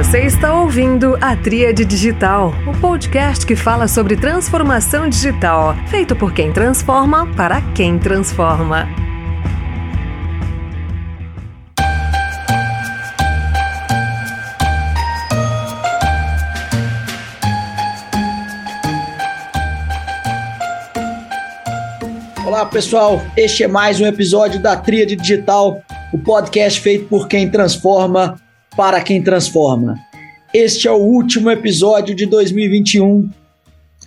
Você está ouvindo a Tríade Digital, o podcast que fala sobre transformação digital, feito por quem transforma para quem transforma. Olá pessoal, este é mais um episódio da Tríade Digital, o podcast feito por quem transforma para quem transforma. Este é o último episódio de 2021,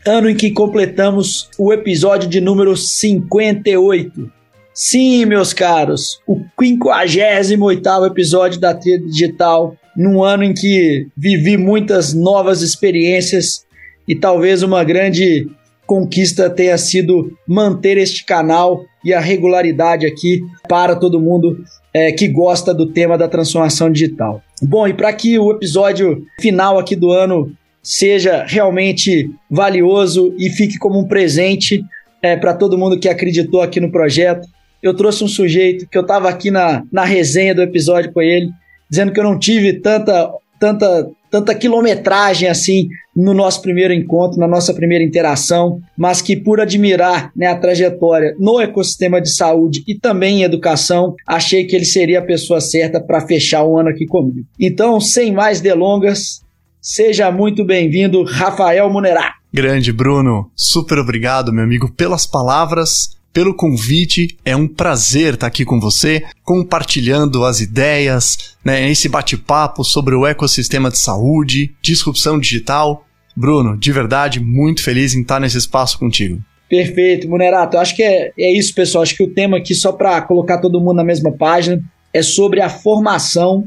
ano em que completamos o episódio de número 58. Sim, meus caros, o 58 episódio da Trilha Digital, num ano em que vivi muitas novas experiências e talvez uma grande conquista tenha sido manter este canal e a regularidade aqui para todo mundo é, que gosta do tema da transformação digital. Bom, e para que o episódio final aqui do ano seja realmente valioso e fique como um presente é, para todo mundo que acreditou aqui no projeto, eu trouxe um sujeito que eu estava aqui na, na resenha do episódio com ele, dizendo que eu não tive tanta, tanta tanta quilometragem assim no nosso primeiro encontro, na nossa primeira interação, mas que por admirar né, a trajetória no ecossistema de saúde e também em educação, achei que ele seria a pessoa certa para fechar o ano aqui comigo. Então, sem mais delongas, seja muito bem-vindo, Rafael Munerá. Grande Bruno, super obrigado, meu amigo, pelas palavras pelo convite. É um prazer estar aqui com você, compartilhando as ideias, né, esse bate-papo sobre o ecossistema de saúde, disrupção digital. Bruno, de verdade, muito feliz em estar nesse espaço contigo. Perfeito, Munerato. Eu acho que é, é isso, pessoal. Acho que o tema aqui, só para colocar todo mundo na mesma página, é sobre a formação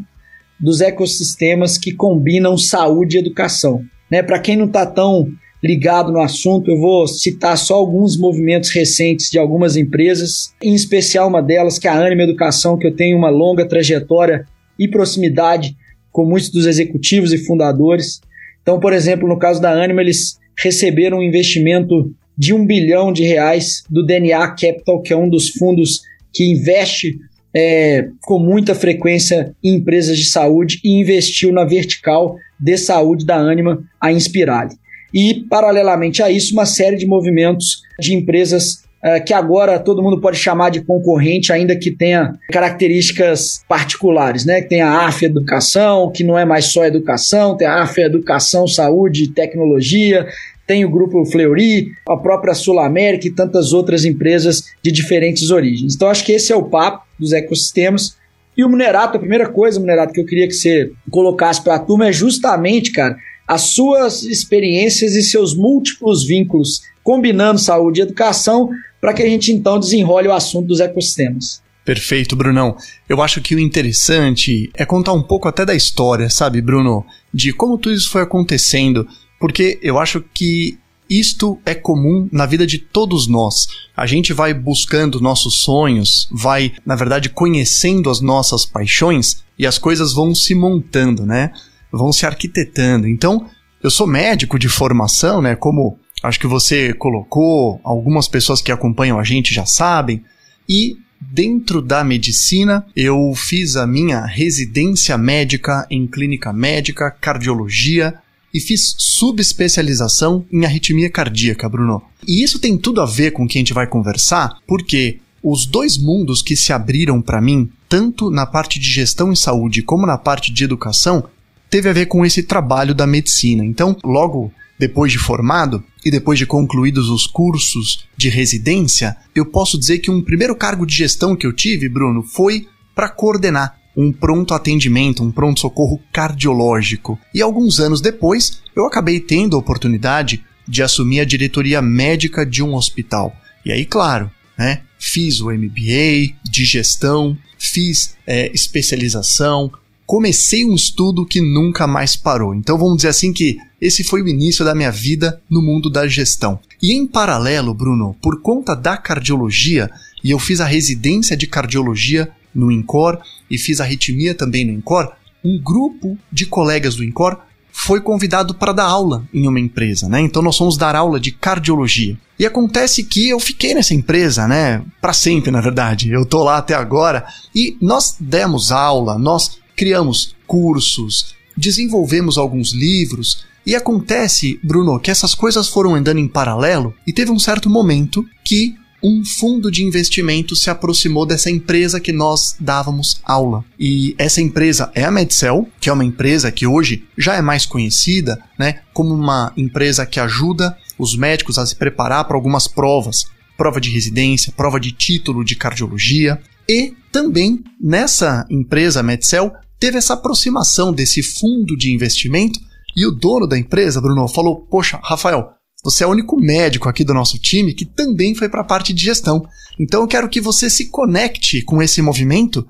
dos ecossistemas que combinam saúde e educação. Né? Para quem não está tão ligado no assunto, eu vou citar só alguns movimentos recentes de algumas empresas, em especial uma delas que é a Anima Educação, que eu tenho uma longa trajetória e proximidade com muitos dos executivos e fundadores. Então, por exemplo, no caso da Anima, eles receberam um investimento de um bilhão de reais do DNA Capital, que é um dos fundos que investe é, com muita frequência em empresas de saúde e investiu na vertical de saúde da Anima, a Inspirale e, paralelamente a isso, uma série de movimentos de empresas uh, que agora todo mundo pode chamar de concorrente, ainda que tenha características particulares, né? Que tem a AF Educação, que não é mais só educação, tem a AF Educação, Saúde e Tecnologia, tem o grupo Fleury, a própria Sul América e tantas outras empresas de diferentes origens. Então, acho que esse é o papo dos ecossistemas. E o Munerato, a primeira coisa, Munerato, que eu queria que você colocasse para a turma é justamente, cara, as suas experiências e seus múltiplos vínculos, combinando saúde e educação, para que a gente então desenrole o assunto dos ecossistemas. Perfeito, Brunão. Eu acho que o interessante é contar um pouco até da história, sabe, Bruno? De como tudo isso foi acontecendo, porque eu acho que isto é comum na vida de todos nós. A gente vai buscando nossos sonhos, vai, na verdade, conhecendo as nossas paixões e as coisas vão se montando, né? Vão se arquitetando. Então, eu sou médico de formação, né? Como acho que você colocou, algumas pessoas que acompanham a gente já sabem. E dentro da medicina, eu fiz a minha residência médica em clínica médica, cardiologia e fiz subespecialização em arritmia cardíaca, Bruno. E isso tem tudo a ver com o que a gente vai conversar, porque os dois mundos que se abriram para mim, tanto na parte de gestão em saúde como na parte de educação, teve a ver com esse trabalho da medicina. Então, logo depois de formado e depois de concluídos os cursos de residência, eu posso dizer que um primeiro cargo de gestão que eu tive, Bruno, foi para coordenar um pronto atendimento, um pronto socorro cardiológico. E alguns anos depois, eu acabei tendo a oportunidade de assumir a diretoria médica de um hospital. E aí, claro, né, fiz o MBA de gestão, fiz é, especialização, comecei um estudo que nunca mais parou. Então vamos dizer assim que esse foi o início da minha vida no mundo da gestão. E em paralelo, Bruno, por conta da cardiologia, e eu fiz a residência de cardiologia no INCOR e fiz a arritmia também no INCOR, um grupo de colegas do INCOR foi convidado para dar aula em uma empresa, né? Então nós fomos dar aula de cardiologia. E acontece que eu fiquei nessa empresa, né? Para sempre, na verdade. Eu tô lá até agora e nós demos aula, nós criamos cursos, desenvolvemos alguns livros, e acontece, Bruno, que essas coisas foram andando em paralelo e teve um certo momento que um fundo de investimento se aproximou dessa empresa que nós dávamos aula. E essa empresa é a Medcel, que é uma empresa que hoje já é mais conhecida, né, como uma empresa que ajuda os médicos a se preparar para algumas provas, prova de residência, prova de título de cardiologia, e também nessa empresa Medcel teve essa aproximação desse fundo de investimento e o dono da empresa, Bruno, falou: Poxa, Rafael, você é o único médico aqui do nosso time que também foi para a parte de gestão. Então eu quero que você se conecte com esse movimento.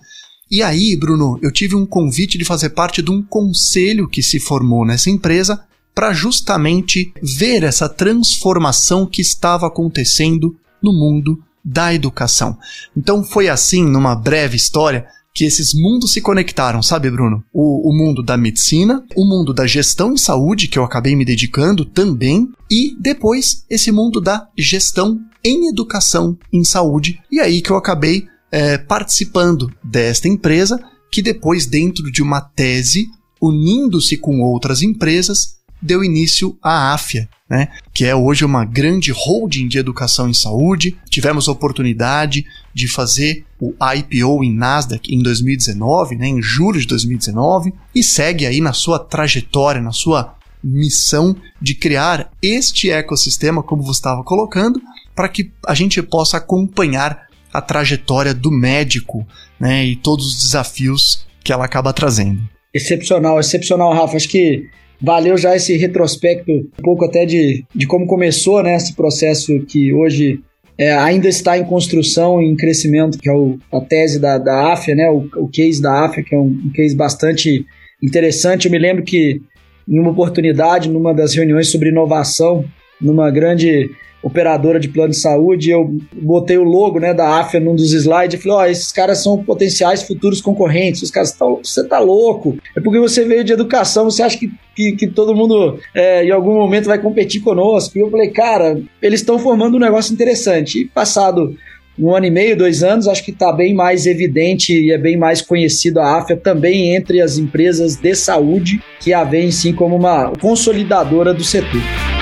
E aí, Bruno, eu tive um convite de fazer parte de um conselho que se formou nessa empresa para justamente ver essa transformação que estava acontecendo no mundo da educação. Então foi assim, numa breve história, que esses mundos se conectaram, sabe, Bruno? O, o, mundo da medicina, o mundo da gestão em saúde, que eu acabei me dedicando também, e depois esse mundo da gestão em educação em saúde. E aí que eu acabei é, participando desta empresa, que depois, dentro de uma tese, unindo-se com outras empresas, deu início à AFIA, né, que é hoje uma grande holding de educação em saúde. Tivemos a oportunidade de fazer o IPO em Nasdaq em 2019, né, em julho de 2019, e segue aí na sua trajetória, na sua missão de criar este ecossistema, como você estava colocando, para que a gente possa acompanhar a trajetória do médico né, e todos os desafios que ela acaba trazendo. Excepcional, excepcional, Rafa. Acho que valeu já esse retrospecto, um pouco até de, de como começou né, esse processo que hoje é, ainda está em construção em crescimento, que é o, a tese da, da AFIA, né, o, o case da AFIA, que é um, um case bastante interessante. Eu me lembro que em uma oportunidade, numa das reuniões sobre inovação, numa grande operadora de plano de saúde, eu botei o logo né, da AFIA num dos slides e falei, ó, oh, esses caras são potenciais futuros concorrentes, os caras, tá, você tá louco, é porque você veio de educação, você acha que, que, que todo mundo é, em algum momento vai competir conosco? E eu falei, cara, eles estão formando um negócio interessante. E passado um ano e meio, dois anos, acho que está bem mais evidente e é bem mais conhecido a AFIA também entre as empresas de saúde que a veem sim como uma consolidadora do setor.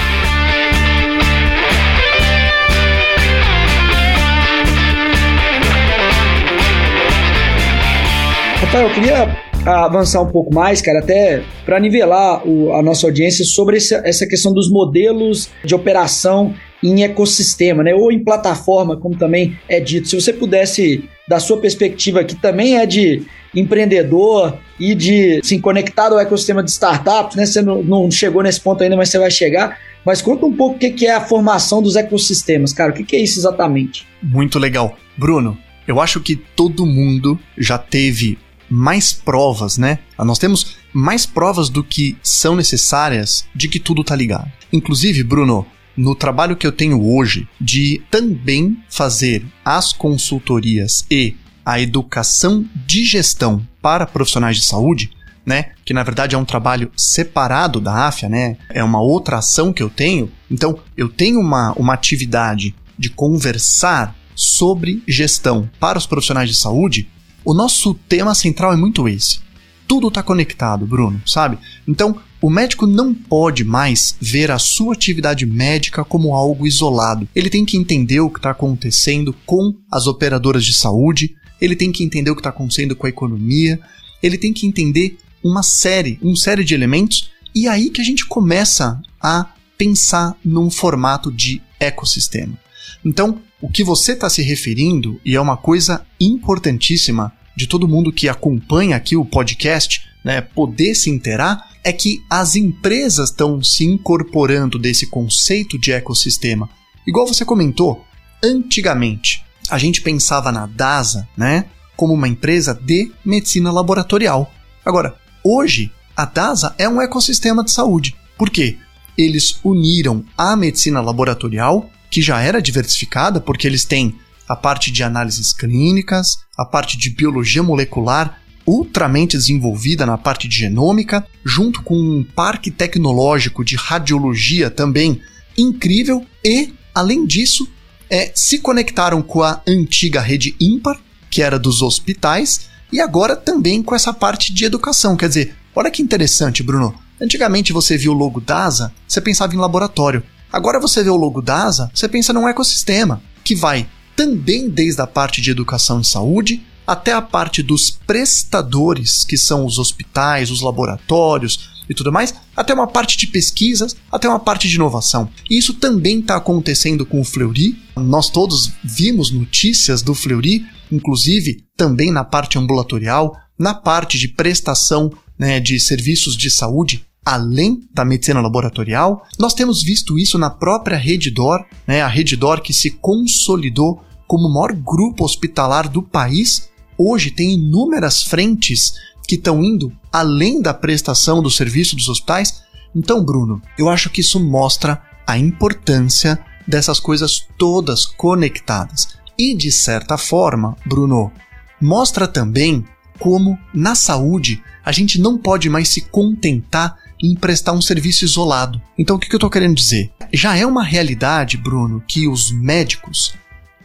Rafael, eu queria avançar um pouco mais, cara, até para nivelar o, a nossa audiência sobre essa, essa questão dos modelos de operação em ecossistema, né? Ou em plataforma, como também é dito. Se você pudesse, da sua perspectiva, que também é de empreendedor e de se assim, conectado ao ecossistema de startups, né? Você não, não, chegou nesse ponto ainda, mas você vai chegar. Mas conta um pouco o que é a formação dos ecossistemas, cara. O que é isso exatamente? Muito legal. Bruno, eu acho que todo mundo já teve mais provas, né? Nós temos mais provas do que são necessárias de que tudo tá ligado. Inclusive, Bruno, no trabalho que eu tenho hoje de também fazer as consultorias e a educação de gestão para profissionais de saúde, né? Que na verdade é um trabalho separado da AFIA, né? É uma outra ação que eu tenho. Então, eu tenho uma, uma atividade de conversar sobre gestão para os profissionais de saúde o nosso tema central é muito esse. Tudo está conectado, Bruno, sabe? Então, o médico não pode mais ver a sua atividade médica como algo isolado. Ele tem que entender o que está acontecendo com as operadoras de saúde, ele tem que entender o que está acontecendo com a economia, ele tem que entender uma série, uma série de elementos, e é aí que a gente começa a pensar num formato de ecossistema. Então, o que você está se referindo, e é uma coisa importantíssima de todo mundo que acompanha aqui o podcast, né, poder se interar, é que as empresas estão se incorporando desse conceito de ecossistema. Igual você comentou, antigamente a gente pensava na DASA, né, como uma empresa de medicina laboratorial. Agora, hoje a DASA é um ecossistema de saúde. Por quê? Eles uniram a medicina laboratorial que já era diversificada, porque eles têm a parte de análises clínicas, a parte de biologia molecular ultramente desenvolvida na parte de genômica, junto com um parque tecnológico de radiologia também incrível e, além disso, é, se conectaram com a antiga rede ímpar, que era dos hospitais, e agora também com essa parte de educação. Quer dizer, olha que interessante, Bruno. Antigamente você viu o logo DASA, você pensava em laboratório. Agora você vê o logo DASA, você pensa num ecossistema que vai também desde a parte de educação e saúde até a parte dos prestadores, que são os hospitais, os laboratórios e tudo mais, até uma parte de pesquisas, até uma parte de inovação. E isso também está acontecendo com o Fleury. Nós todos vimos notícias do Fleury, inclusive também na parte ambulatorial, na parte de prestação né, de serviços de saúde além da medicina laboratorial. Nós temos visto isso na própria Reddor, né, a Reddor que se consolidou como o maior grupo hospitalar do país, hoje tem inúmeras frentes que estão indo além da prestação do serviço dos hospitais. Então, Bruno, eu acho que isso mostra a importância dessas coisas todas conectadas. E de certa forma, Bruno, mostra também como na saúde a gente não pode mais se contentar em prestar um serviço isolado. Então o que eu estou querendo dizer? Já é uma realidade, Bruno, que os médicos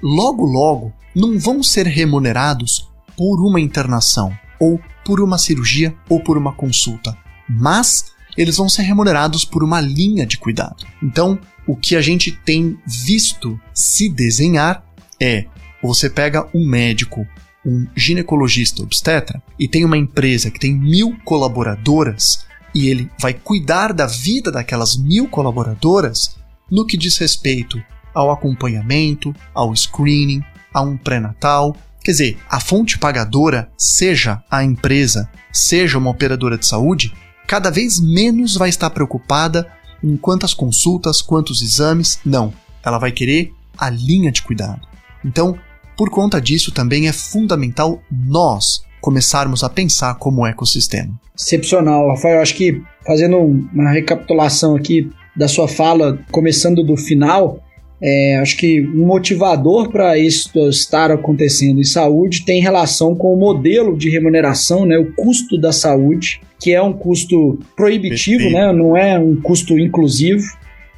logo logo não vão ser remunerados por uma internação, ou por uma cirurgia, ou por uma consulta, mas eles vão ser remunerados por uma linha de cuidado. Então, o que a gente tem visto se desenhar é você pega um médico, um ginecologista obstetra, e tem uma empresa que tem mil colaboradoras, e ele vai cuidar da vida daquelas mil colaboradoras no que diz respeito ao acompanhamento, ao screening, a um pré-natal. Quer dizer, a fonte pagadora, seja a empresa, seja uma operadora de saúde, cada vez menos vai estar preocupada em quantas consultas, quantos exames. Não. Ela vai querer a linha de cuidado. Então, por conta disso, também é fundamental nós começarmos a pensar como ecossistema. Excepcional, Rafael. Acho que fazendo uma recapitulação aqui da sua fala, começando do final, é, acho que um motivador para isso estar acontecendo em saúde tem relação com o modelo de remuneração, né, o custo da saúde, que é um custo proibitivo, né, não é um custo inclusivo.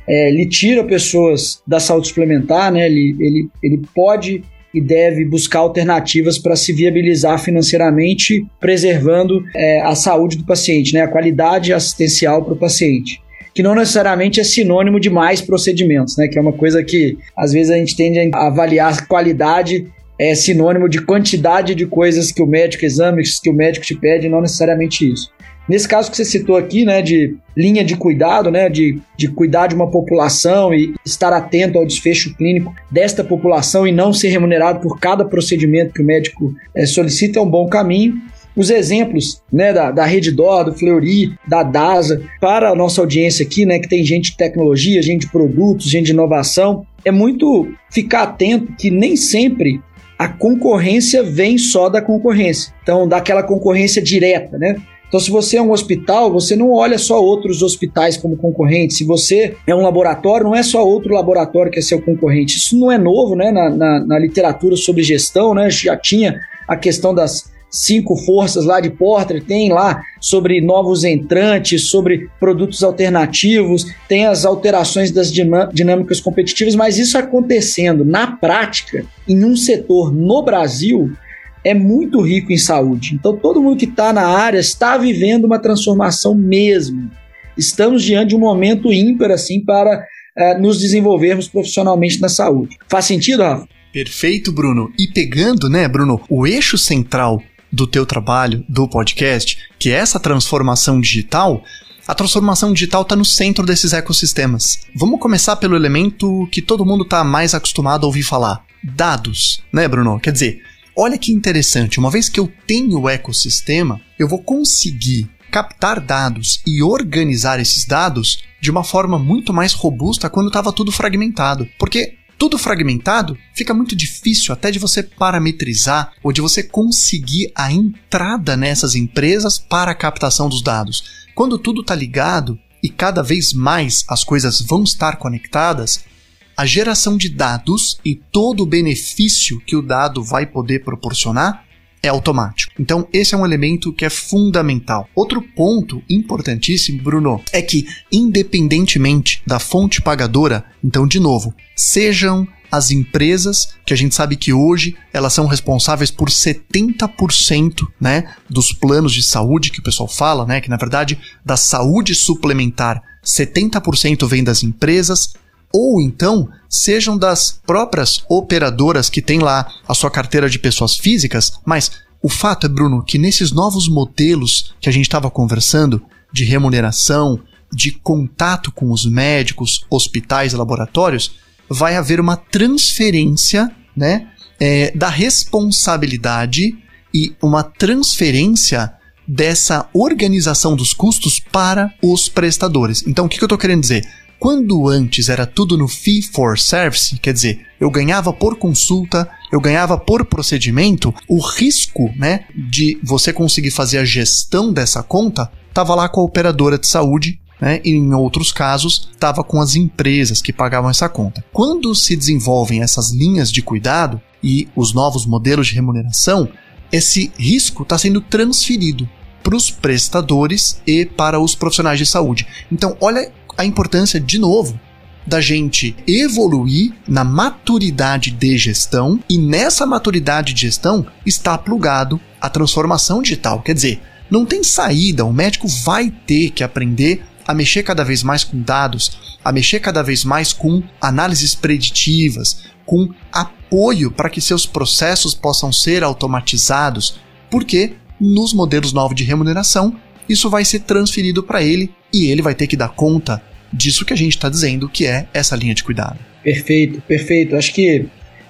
É, ele tira pessoas da saúde suplementar, né, ele, ele, ele pode e deve buscar alternativas para se viabilizar financeiramente, preservando é, a saúde do paciente, né, a qualidade assistencial para o paciente que não necessariamente é sinônimo de mais procedimentos, né? Que é uma coisa que às vezes a gente tende a avaliar qualidade é sinônimo de quantidade de coisas que o médico, exames que o médico te pede, não necessariamente isso. Nesse caso que você citou aqui, né, de linha de cuidado, né, de, de cuidar de uma população e estar atento ao desfecho clínico desta população e não ser remunerado por cada procedimento que o médico é, solicita, é um bom caminho os exemplos né, da, da Reddor, do Fleury, da DASA, para a nossa audiência aqui, né, que tem gente de tecnologia, gente de produtos, gente de inovação, é muito ficar atento que nem sempre a concorrência vem só da concorrência. Então, daquela concorrência direta, né? Então, se você é um hospital, você não olha só outros hospitais como concorrentes. Se você é um laboratório, não é só outro laboratório que é seu concorrente. Isso não é novo, né? Na, na, na literatura sobre gestão, né? Já tinha a questão das cinco forças lá de Porter, tem lá sobre novos entrantes, sobre produtos alternativos, tem as alterações das dinâmicas competitivas, mas isso acontecendo na prática, em um setor no Brasil, é muito rico em saúde. Então, todo mundo que está na área está vivendo uma transformação mesmo. Estamos diante de um momento ímpar assim para uh, nos desenvolvermos profissionalmente na saúde. Faz sentido, Rafa? Perfeito, Bruno. E pegando, né, Bruno, o eixo central do teu trabalho, do podcast, que é essa transformação digital, a transformação digital está no centro desses ecossistemas. Vamos começar pelo elemento que todo mundo está mais acostumado a ouvir falar: dados, né, Bruno? Quer dizer, olha que interessante, uma vez que eu tenho o ecossistema, eu vou conseguir captar dados e organizar esses dados de uma forma muito mais robusta quando estava tudo fragmentado. Porque tudo fragmentado, fica muito difícil até de você parametrizar ou de você conseguir a entrada nessas empresas para a captação dos dados. Quando tudo está ligado e cada vez mais as coisas vão estar conectadas, a geração de dados e todo o benefício que o dado vai poder proporcionar é automático. Então, esse é um elemento que é fundamental. Outro ponto importantíssimo, Bruno, é que, independentemente da fonte pagadora, então, de novo, sejam as empresas, que a gente sabe que hoje elas são responsáveis por 70%, né, dos planos de saúde que o pessoal fala, né, que na verdade da saúde suplementar 70% vem das empresas, ou então sejam das próprias operadoras que têm lá a sua carteira de pessoas físicas, mas o fato é, Bruno, que nesses novos modelos que a gente estava conversando, de remuneração, de contato com os médicos, hospitais laboratórios, vai haver uma transferência né, é, da responsabilidade e uma transferência dessa organização dos custos para os prestadores. Então, o que, que eu estou querendo dizer? Quando antes era tudo no fee for service, quer dizer, eu ganhava por consulta, eu ganhava por procedimento, o risco, né, de você conseguir fazer a gestão dessa conta estava lá com a operadora de saúde né, e em outros casos estava com as empresas que pagavam essa conta. Quando se desenvolvem essas linhas de cuidado e os novos modelos de remuneração, esse risco está sendo transferido para os prestadores e para os profissionais de saúde. Então, olha a importância, de novo, da gente evoluir na maturidade de gestão e nessa maturidade de gestão está plugado a transformação digital. Quer dizer, não tem saída, o médico vai ter que aprender a mexer cada vez mais com dados, a mexer cada vez mais com análises preditivas, com apoio para que seus processos possam ser automatizados, porque nos modelos novos de remuneração isso vai ser transferido para ele e ele vai ter que dar conta disso que a gente está dizendo que é essa linha de cuidado. Perfeito, perfeito. Acho que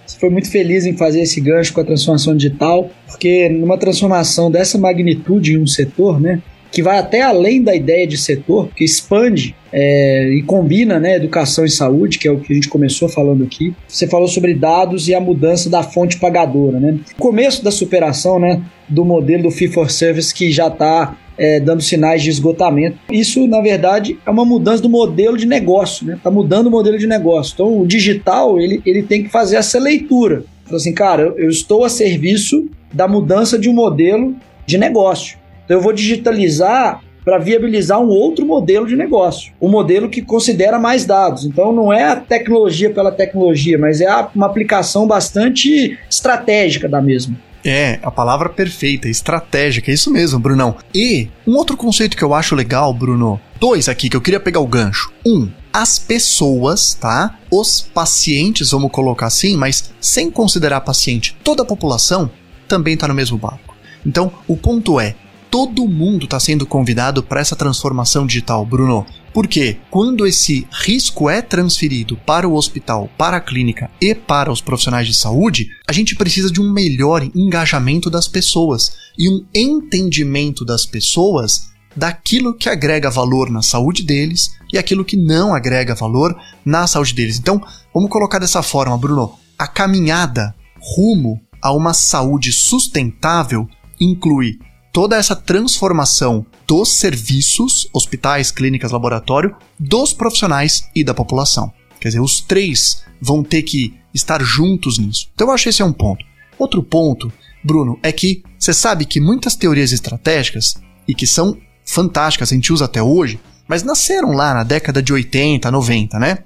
você foi muito feliz em fazer esse gancho com a transformação digital, porque numa transformação dessa magnitude em um setor, né, que vai até além da ideia de setor, que expande é, e combina né, educação e saúde, que é o que a gente começou falando aqui. Você falou sobre dados e a mudança da fonte pagadora. Né? O começo da superação né, do modelo do Fee for Service que já está é, dando sinais de esgotamento. Isso, na verdade, é uma mudança do modelo de negócio, né? Tá mudando o modelo de negócio. Então, o digital, ele, ele tem que fazer essa leitura. Fala assim, cara, eu, eu estou a serviço da mudança de um modelo de negócio. Então, eu vou digitalizar para viabilizar um outro modelo de negócio, um modelo que considera mais dados. Então não é a tecnologia pela tecnologia, mas é uma aplicação bastante estratégica da mesma. É, a palavra perfeita, estratégica, é isso mesmo, Brunão. E um outro conceito que eu acho legal, Bruno, dois aqui que eu queria pegar o gancho. Um, as pessoas, tá? Os pacientes, vamos colocar assim, mas sem considerar paciente, toda a população também está no mesmo barco. Então, o ponto é, todo mundo está sendo convidado para essa transformação digital, Bruno. Porque quando esse risco é transferido para o hospital, para a clínica e para os profissionais de saúde, a gente precisa de um melhor engajamento das pessoas e um entendimento das pessoas daquilo que agrega valor na saúde deles e aquilo que não agrega valor na saúde deles. Então, vamos colocar dessa forma, Bruno. A caminhada rumo a uma saúde sustentável inclui toda essa transformação dos serviços, hospitais, clínicas, laboratório, dos profissionais e da população. Quer dizer, os três vão ter que estar juntos nisso. Então eu acho esse é um ponto. Outro ponto, Bruno, é que você sabe que muitas teorias estratégicas, e que são fantásticas, a gente usa até hoje, mas nasceram lá na década de 80, 90, né?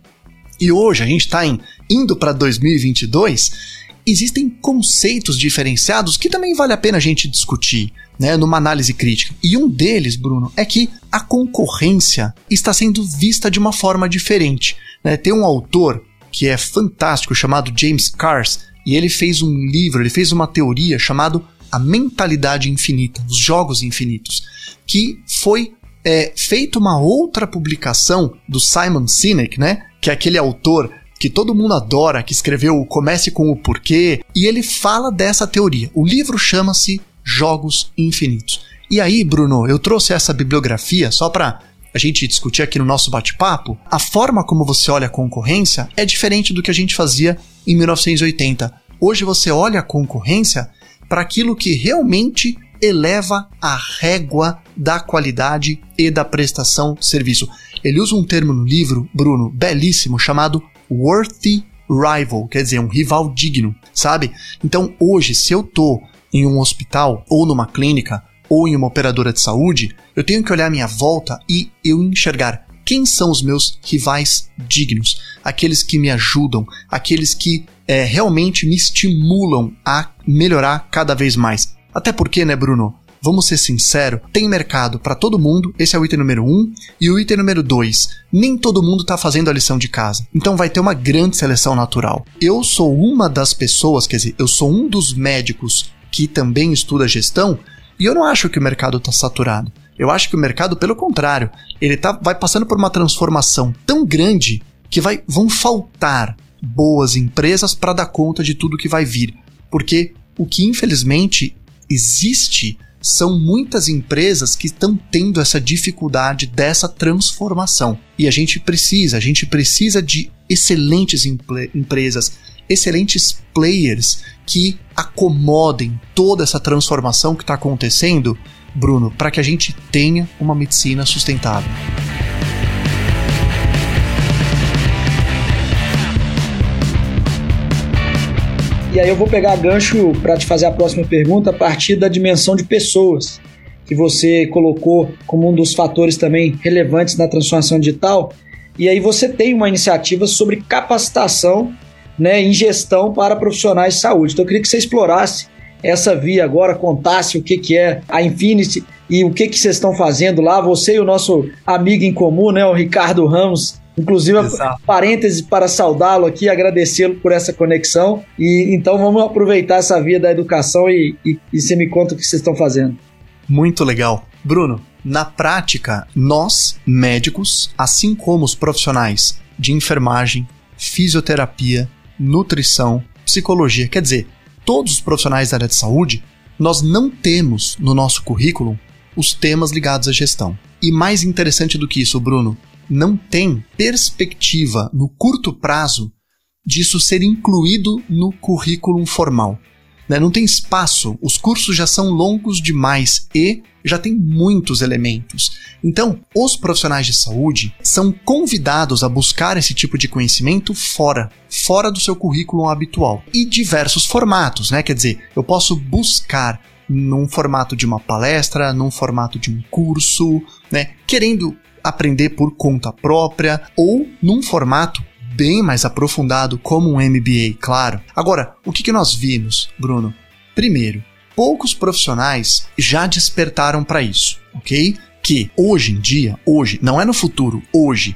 E hoje a gente está indo para 2022 existem conceitos diferenciados que também vale a pena a gente discutir, né, numa análise crítica. E um deles, Bruno, é que a concorrência está sendo vista de uma forma diferente. Né? Tem um autor que é fantástico chamado James Cars e ele fez um livro, ele fez uma teoria chamado A Mentalidade Infinita, os Jogos Infinitos, que foi é, feita uma outra publicação do Simon Sinek, né, que é aquele autor que todo mundo adora, que escreveu Comece com o Porquê, e ele fala dessa teoria. O livro chama-se Jogos Infinitos. E aí, Bruno, eu trouxe essa bibliografia só para a gente discutir aqui no nosso bate-papo. A forma como você olha a concorrência é diferente do que a gente fazia em 1980. Hoje você olha a concorrência para aquilo que realmente eleva a régua da qualidade e da prestação de serviço. Ele usa um termo no livro, Bruno, belíssimo, chamado worthy rival, quer dizer, um rival digno, sabe? Então, hoje, se eu tô em um hospital ou numa clínica ou em uma operadora de saúde, eu tenho que olhar minha volta e eu enxergar quem são os meus rivais dignos, aqueles que me ajudam, aqueles que é, realmente me estimulam a melhorar cada vez mais. Até porque, né, Bruno? Vamos ser sinceros, tem mercado para todo mundo, esse é o item número um, e o item número dois, nem todo mundo está fazendo a lição de casa. Então vai ter uma grande seleção natural. Eu sou uma das pessoas, quer dizer, eu sou um dos médicos que também estuda gestão, e eu não acho que o mercado está saturado. Eu acho que o mercado, pelo contrário, ele tá, vai passando por uma transformação tão grande que vai, vão faltar boas empresas para dar conta de tudo que vai vir. Porque o que infelizmente existe são muitas empresas que estão tendo essa dificuldade dessa transformação. E a gente precisa, a gente precisa de excelentes empresas, excelentes players que acomodem toda essa transformação que está acontecendo, Bruno, para que a gente tenha uma medicina sustentável. E aí eu vou pegar gancho para te fazer a próxima pergunta a partir da dimensão de pessoas que você colocou como um dos fatores também relevantes na transformação digital. E aí você tem uma iniciativa sobre capacitação né, em gestão para profissionais de saúde. Então eu queria que você explorasse essa via agora, contasse o que, que é a Infinity e o que, que vocês estão fazendo lá. Você e o nosso amigo em comum, né, o Ricardo Ramos, Inclusive, Exato. parênteses para saudá-lo aqui, agradecê-lo por essa conexão. E então vamos aproveitar essa via da educação e, e, e você me conta o que vocês estão fazendo. Muito legal. Bruno, na prática, nós, médicos, assim como os profissionais de enfermagem, fisioterapia, nutrição, psicologia, quer dizer, todos os profissionais da área de saúde, nós não temos no nosso currículo os temas ligados à gestão. E mais interessante do que isso, Bruno, não tem perspectiva no curto prazo disso ser incluído no currículo formal. Né? Não tem espaço, os cursos já são longos demais e já tem muitos elementos. Então, os profissionais de saúde são convidados a buscar esse tipo de conhecimento fora, fora do seu currículo habitual. E diversos formatos, né? Quer dizer, eu posso buscar num formato de uma palestra, num formato de um curso, né? Querendo aprender por conta própria ou num formato bem mais aprofundado como um MBA, claro. Agora, o que, que nós vimos, Bruno? Primeiro, poucos profissionais já despertaram para isso, ok? Que hoje em dia, hoje, não é no futuro, hoje,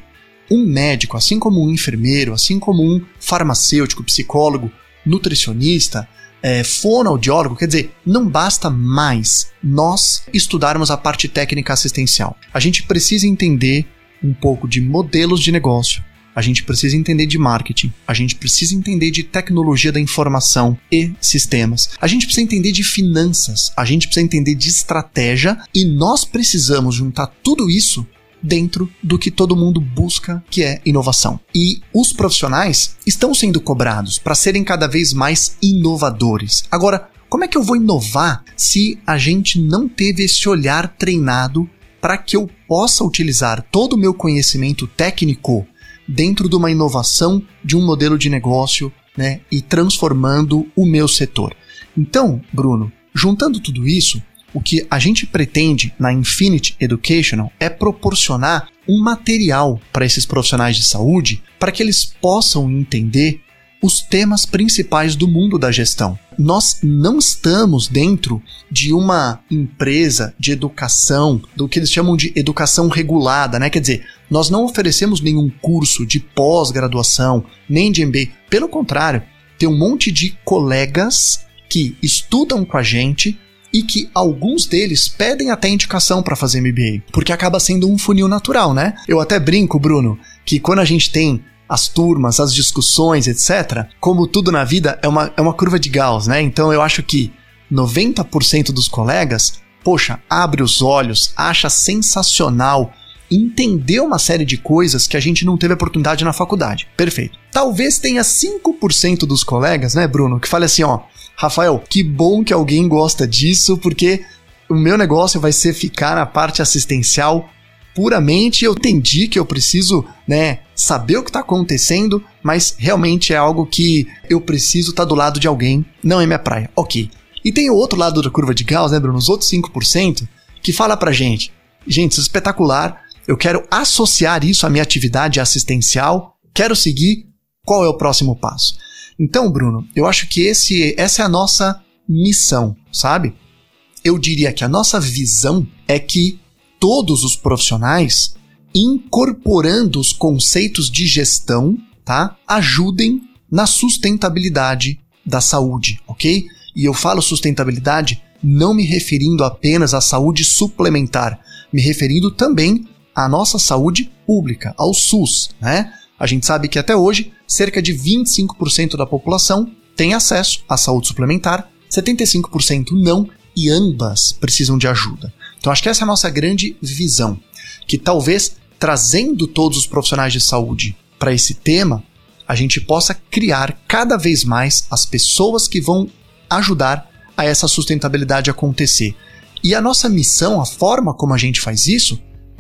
um médico, assim como um enfermeiro, assim como um farmacêutico, psicólogo, nutricionista, é, fonoaudiólogo, quer dizer, não basta mais nós estudarmos a parte técnica assistencial. A gente precisa entender um pouco de modelos de negócio, a gente precisa entender de marketing, a gente precisa entender de tecnologia da informação e sistemas, a gente precisa entender de finanças, a gente precisa entender de estratégia e nós precisamos juntar tudo isso dentro do que todo mundo busca, que é inovação. E os profissionais estão sendo cobrados para serem cada vez mais inovadores. Agora, como é que eu vou inovar se a gente não teve esse olhar treinado para que eu possa utilizar todo o meu conhecimento técnico dentro de uma inovação de um modelo de negócio, né, e transformando o meu setor? Então, Bruno, juntando tudo isso, o que a gente pretende na Infinity Educational é proporcionar um material para esses profissionais de saúde para que eles possam entender os temas principais do mundo da gestão. Nós não estamos dentro de uma empresa de educação, do que eles chamam de educação regulada, né? Quer dizer, nós não oferecemos nenhum curso de pós-graduação, nem de MBA. Pelo contrário, tem um monte de colegas que estudam com a gente, e que alguns deles pedem até indicação para fazer MBA, porque acaba sendo um funil natural, né? Eu até brinco, Bruno, que quando a gente tem as turmas, as discussões, etc., como tudo na vida é uma, é uma curva de Gauss, né? Então eu acho que 90% dos colegas, poxa, abre os olhos, acha sensacional entender uma série de coisas que a gente não teve oportunidade na faculdade. Perfeito. Talvez tenha 5% dos colegas, né, Bruno, que fale assim, ó, Rafael, que bom que alguém gosta disso, porque o meu negócio vai ser ficar na parte assistencial puramente. Eu entendi que eu preciso, né, saber o que está acontecendo, mas realmente é algo que eu preciso estar tá do lado de alguém, não é minha praia. Ok. E tem o outro lado da curva de Gauss, né, Bruno? Os outros 5% que fala pra gente: gente, isso é espetacular, Eu quero associar isso à minha atividade assistencial, quero seguir, qual é o próximo passo? Então, Bruno, eu acho que esse, essa é a nossa missão, sabe? Eu diria que a nossa visão é que todos os profissionais, incorporando os conceitos de gestão, tá, ajudem na sustentabilidade da saúde, ok? E eu falo sustentabilidade não me referindo apenas à saúde suplementar, me referindo também à nossa saúde pública, ao SUS, né? A gente sabe que até hoje, cerca de 25% da população tem acesso à saúde suplementar, 75% não, e ambas precisam de ajuda. Então acho que essa é a nossa grande visão, que talvez trazendo todos os profissionais de saúde para esse tema, a gente possa criar cada vez mais as pessoas que vão ajudar a essa sustentabilidade acontecer. E a nossa missão, a forma como a gente faz isso,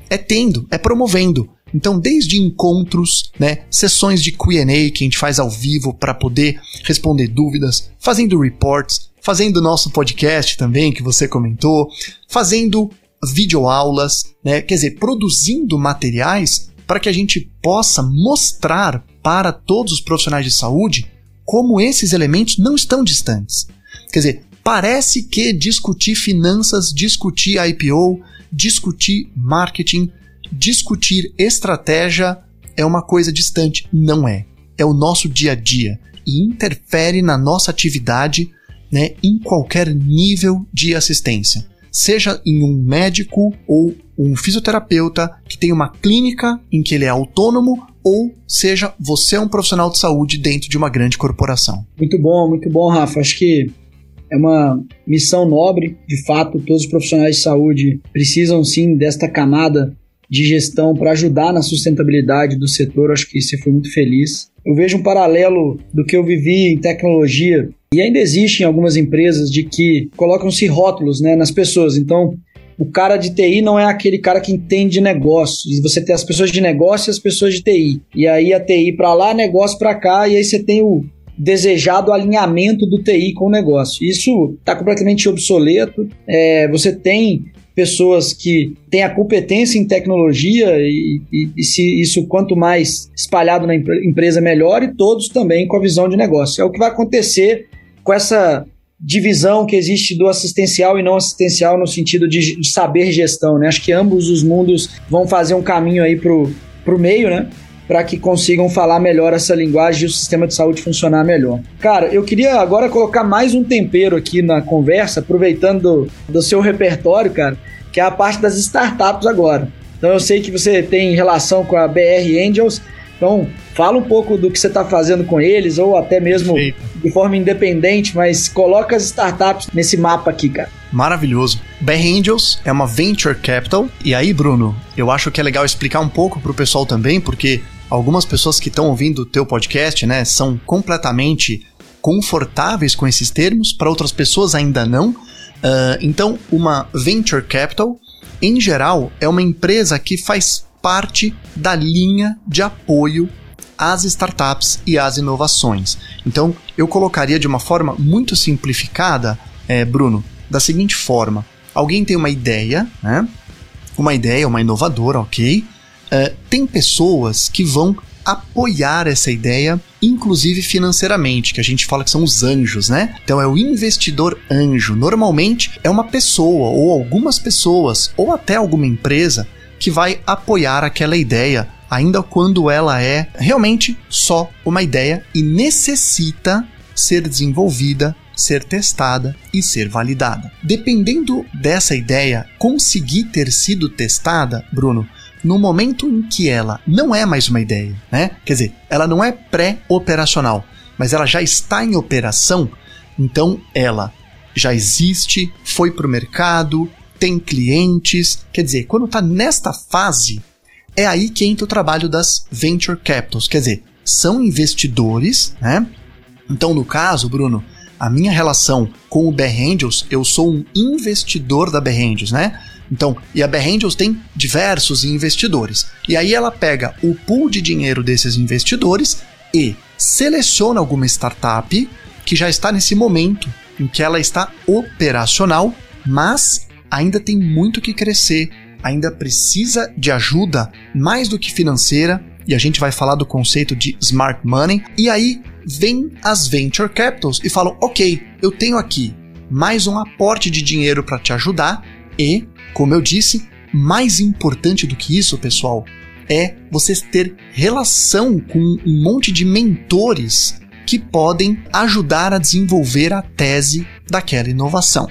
é tendo, é promovendo. Então, desde encontros, né, sessões de Q&A que a gente faz ao vivo para poder responder dúvidas, fazendo reports, fazendo nosso podcast também que você comentou, fazendo videoaulas, né, quer dizer, produzindo materiais para que a gente possa mostrar para todos os profissionais de saúde como esses elementos não estão distantes. Quer dizer, parece que discutir finanças, discutir IPO, discutir marketing, discutir estratégia é uma coisa distante. Não é. É o nosso dia a dia e interfere na nossa atividade né, em qualquer nível de assistência seja em um médico ou um fisioterapeuta que tem uma clínica em que ele é autônomo ou seja você é um profissional de saúde dentro de uma grande corporação. Muito bom, muito bom, Rafa. Acho que é uma missão nobre, de fato, todos os profissionais de saúde precisam sim desta camada de gestão para ajudar na sustentabilidade do setor. Acho que você foi muito feliz. Eu vejo um paralelo do que eu vivi em tecnologia e ainda existem algumas empresas de que colocam-se rótulos né, nas pessoas. Então, o cara de TI não é aquele cara que entende de negócios. Você tem as pessoas de negócio e as pessoas de TI. E aí a TI para lá, negócio para cá, e aí você tem o desejado alinhamento do TI com o negócio. Isso está completamente obsoleto. É, você tem pessoas que têm a competência em tecnologia e, e, e, se isso quanto mais espalhado na empresa melhor e todos também com a visão de negócio. É o que vai acontecer com essa divisão que existe do assistencial e não assistencial no sentido de, saber gestão, né? Acho que ambos os mundos vão fazer um caminho aí pro, pro meio, né? Para que consigam falar melhor essa linguagem e o sistema de saúde funcionar melhor. Cara, eu queria agora colocar mais um tempero aqui na conversa, aproveitando do, do seu repertório, cara, que é a parte das startups agora. Então eu sei que você tem relação com a BR Angels, então, fala um pouco do que você está fazendo com eles, ou até mesmo Perfeito. de forma independente, mas coloca as startups nesse mapa aqui, cara. Maravilhoso. Bear Angels é uma venture capital. E aí, Bruno, eu acho que é legal explicar um pouco para o pessoal também, porque algumas pessoas que estão ouvindo o teu podcast, né, são completamente confortáveis com esses termos, para outras pessoas ainda não. Uh, então, uma venture capital, em geral, é uma empresa que faz parte da linha de apoio às startups e às inovações. Então, eu colocaria de uma forma muito simplificada, é, Bruno, da seguinte forma: alguém tem uma ideia, né? Uma ideia, uma inovadora, ok? É, tem pessoas que vão apoiar essa ideia, inclusive financeiramente, que a gente fala que são os anjos, né? Então é o investidor anjo. Normalmente é uma pessoa, ou algumas pessoas, ou até alguma empresa que vai apoiar aquela ideia, ainda quando ela é realmente só uma ideia e necessita ser desenvolvida, ser testada e ser validada. Dependendo dessa ideia conseguir ter sido testada, Bruno, no momento em que ela não é mais uma ideia, né? Quer dizer, ela não é pré-operacional, mas ela já está em operação, então ela já existe, foi para o mercado, tem clientes. Quer dizer, quando está nesta fase, é aí que entra o trabalho das venture capitals. Quer dizer, são investidores, né? Então, no caso, Bruno, a minha relação com o Bear Angels, eu sou um investidor da Bear Angels, né? Então, e a Bear Angels tem diversos investidores. E aí ela pega o pool de dinheiro desses investidores e seleciona alguma startup que já está nesse momento em que ela está operacional, mas ainda tem muito que crescer, ainda precisa de ajuda mais do que financeira, e a gente vai falar do conceito de smart money. E aí vem as venture capitals e falam: ok, eu tenho aqui mais um aporte de dinheiro para te ajudar, e, como eu disse, mais importante do que isso, pessoal, é você ter relação com um monte de mentores que podem ajudar a desenvolver a tese daquela inovação.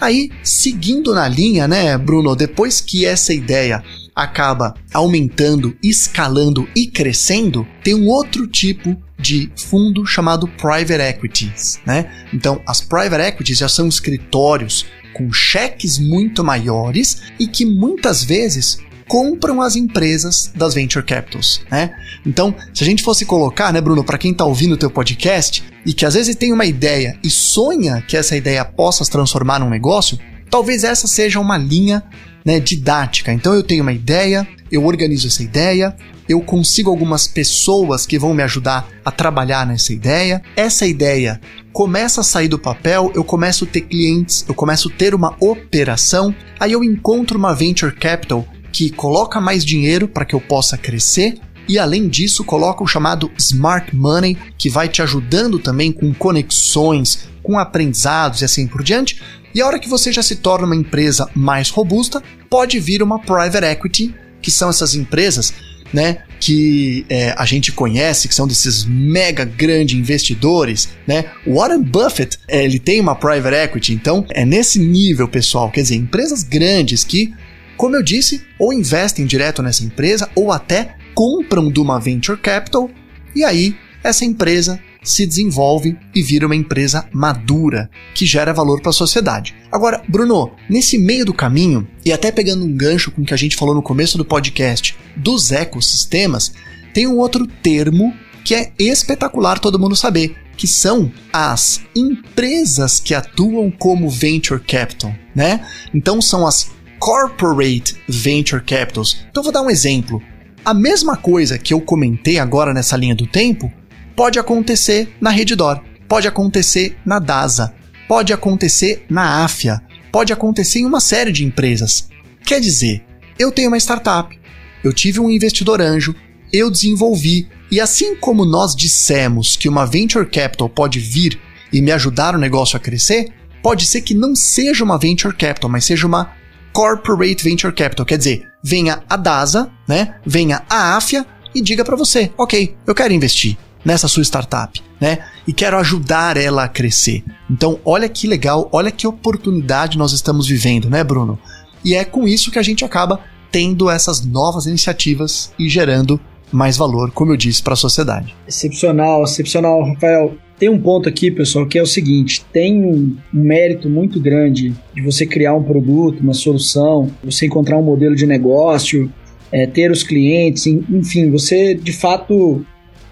Aí, seguindo na linha, né, Bruno, depois que essa ideia acaba aumentando, escalando e crescendo, tem um outro tipo de fundo chamado private equities, né? Então, as private equities já são escritórios com cheques muito maiores e que muitas vezes compram as empresas das venture capitals, né? Então, se a gente fosse colocar, né, Bruno, para quem está ouvindo o teu podcast e que às vezes tem uma ideia e sonha que essa ideia possa se transformar num negócio, talvez essa seja uma linha né, didática. Então eu tenho uma ideia, eu organizo essa ideia, eu consigo algumas pessoas que vão me ajudar a trabalhar nessa ideia. Essa ideia começa a sair do papel, eu começo a ter clientes, eu começo a ter uma operação, aí eu encontro uma venture capital que coloca mais dinheiro para que eu possa crescer e além disso coloca o chamado Smart Money, que vai te ajudando também com conexões, com aprendizados e assim por diante. E a hora que você já se torna uma empresa mais robusta, pode vir uma private equity, que são essas empresas né, que é, a gente conhece, que são desses mega grandes investidores, né? Warren Buffett, é, ele tem uma private equity, então é nesse nível, pessoal, quer dizer, empresas grandes que como eu disse, ou investem direto nessa empresa ou até compram de uma venture capital e aí essa empresa se desenvolve e vira uma empresa madura que gera valor para a sociedade. Agora, Bruno, nesse meio do caminho e até pegando um gancho com o que a gente falou no começo do podcast dos ecossistemas, tem um outro termo que é espetacular todo mundo saber, que são as empresas que atuam como venture capital, né? Então são as corporate venture capitals. Então vou dar um exemplo. A mesma coisa que eu comentei agora nessa linha do tempo pode acontecer na Reddor, pode acontecer na DASA, pode acontecer na AFIA, pode acontecer em uma série de empresas. Quer dizer, eu tenho uma startup, eu tive um investidor anjo, eu desenvolvi, e assim como nós dissemos que uma venture capital pode vir e me ajudar o negócio a crescer, pode ser que não seja uma venture capital, mas seja uma Corporate Venture Capital, quer dizer, venha a DASA, né? Venha a AFIA e diga para você, ok, eu quero investir nessa sua startup, né? E quero ajudar ela a crescer. Então, olha que legal, olha que oportunidade nós estamos vivendo, né, Bruno? E é com isso que a gente acaba tendo essas novas iniciativas e gerando mais valor, como eu disse, para a sociedade. Excepcional, excepcional, Rafael. Tem um ponto aqui, pessoal, que é o seguinte: tem um mérito muito grande de você criar um produto, uma solução, você encontrar um modelo de negócio, é, ter os clientes, enfim, você de fato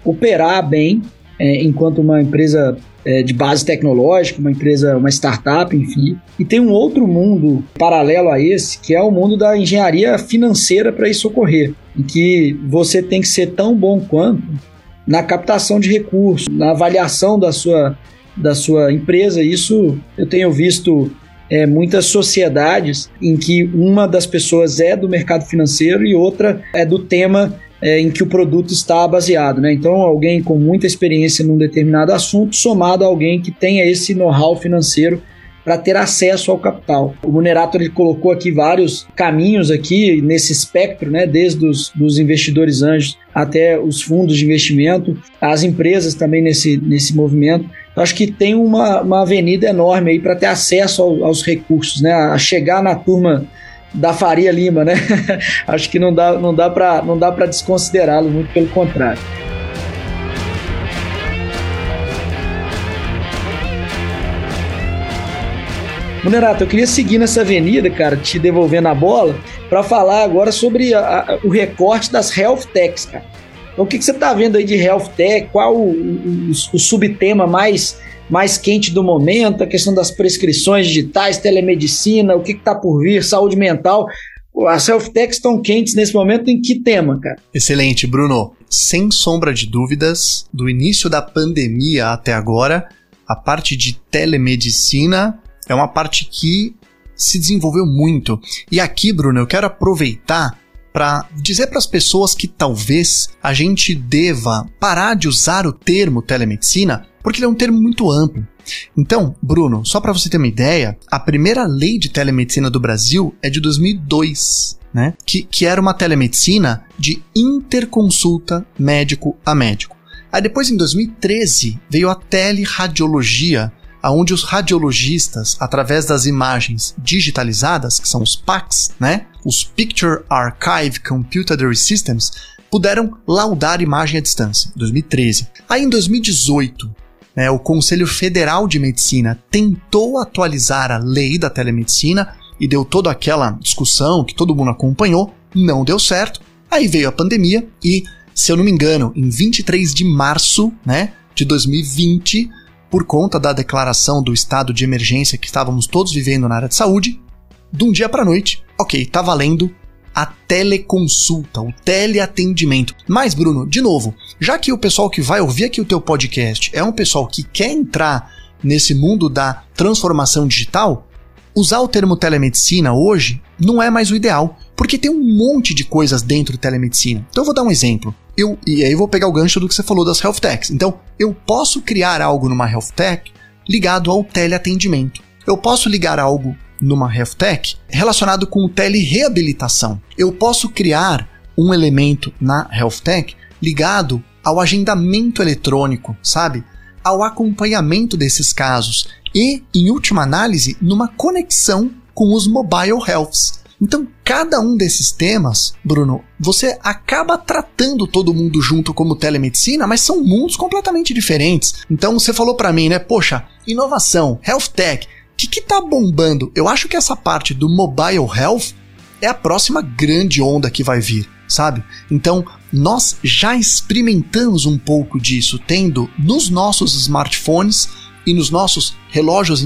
operar bem é, enquanto uma empresa é, de base tecnológica, uma empresa, uma startup, enfim. E tem um outro mundo paralelo a esse, que é o mundo da engenharia financeira para isso ocorrer, em que você tem que ser tão bom quanto na captação de recursos, na avaliação da sua, da sua empresa. Isso eu tenho visto é, muitas sociedades em que uma das pessoas é do mercado financeiro e outra é do tema é, em que o produto está baseado. Né? Então, alguém com muita experiência num determinado assunto, somado a alguém que tenha esse know-how financeiro para ter acesso ao capital. O Munerato ele colocou aqui vários caminhos aqui nesse espectro, né, desde os dos investidores anjos até os fundos de investimento, as empresas também nesse, nesse movimento. Então, acho que tem uma, uma avenida enorme aí para ter acesso ao, aos recursos, né, a chegar na turma da Faria Lima, né? acho que não dá, não dá para não dá para desconsiderá-lo, muito pelo contrário. Munerato, eu queria seguir nessa avenida, cara, te devolvendo a bola, para falar agora sobre a, a, o recorte das health techs, cara. Então, o que, que você está vendo aí de health tech? Qual o, o, o subtema mais, mais quente do momento? A questão das prescrições digitais, telemedicina, o que está por vir, saúde mental. As health techs estão quentes nesse momento em que tema, cara? Excelente, Bruno. Sem sombra de dúvidas, do início da pandemia até agora, a parte de telemedicina é uma parte que se desenvolveu muito. E aqui, Bruno, eu quero aproveitar para dizer para as pessoas que talvez a gente deva parar de usar o termo telemedicina, porque ele é um termo muito amplo. Então, Bruno, só para você ter uma ideia, a primeira lei de telemedicina do Brasil é de 2002, né? Que, que era uma telemedicina de interconsulta médico a médico. Aí depois, em 2013, veio a teleradiologia, aonde os radiologistas, através das imagens digitalizadas, que são os PACs, né, os Picture Archive Computatory Systems, puderam laudar imagem à distância, 2013. Aí em 2018, né, o Conselho Federal de Medicina tentou atualizar a lei da telemedicina e deu toda aquela discussão que todo mundo acompanhou, não deu certo. Aí veio a pandemia e, se eu não me engano, em 23 de março, né, de 2020, por conta da declaração do estado de emergência que estávamos todos vivendo na área de saúde, de um dia para noite, ok, tá valendo a teleconsulta, o teleatendimento. Mas, Bruno, de novo, já que o pessoal que vai ouvir aqui o teu podcast é um pessoal que quer entrar nesse mundo da transformação digital, usar o termo telemedicina hoje não é mais o ideal, porque tem um monte de coisas dentro de telemedicina. Então eu vou dar um exemplo. Eu, e aí eu vou pegar o gancho do que você falou das health techs. Então, eu posso criar algo numa health tech ligado ao teleatendimento. Eu posso ligar algo numa health tech relacionado com telereabilitação. Eu posso criar um elemento na health tech ligado ao agendamento eletrônico, sabe? Ao acompanhamento desses casos e, em última análise, numa conexão com os mobile healths. Então, cada um desses temas, Bruno, você acaba tratando todo mundo junto como telemedicina, mas são mundos completamente diferentes. Então, você falou para mim, né? Poxa, inovação, health tech, o que, que tá bombando? Eu acho que essa parte do mobile health é a próxima grande onda que vai vir, sabe? Então, nós já experimentamos um pouco disso, tendo nos nossos smartphones e nos nossos relógios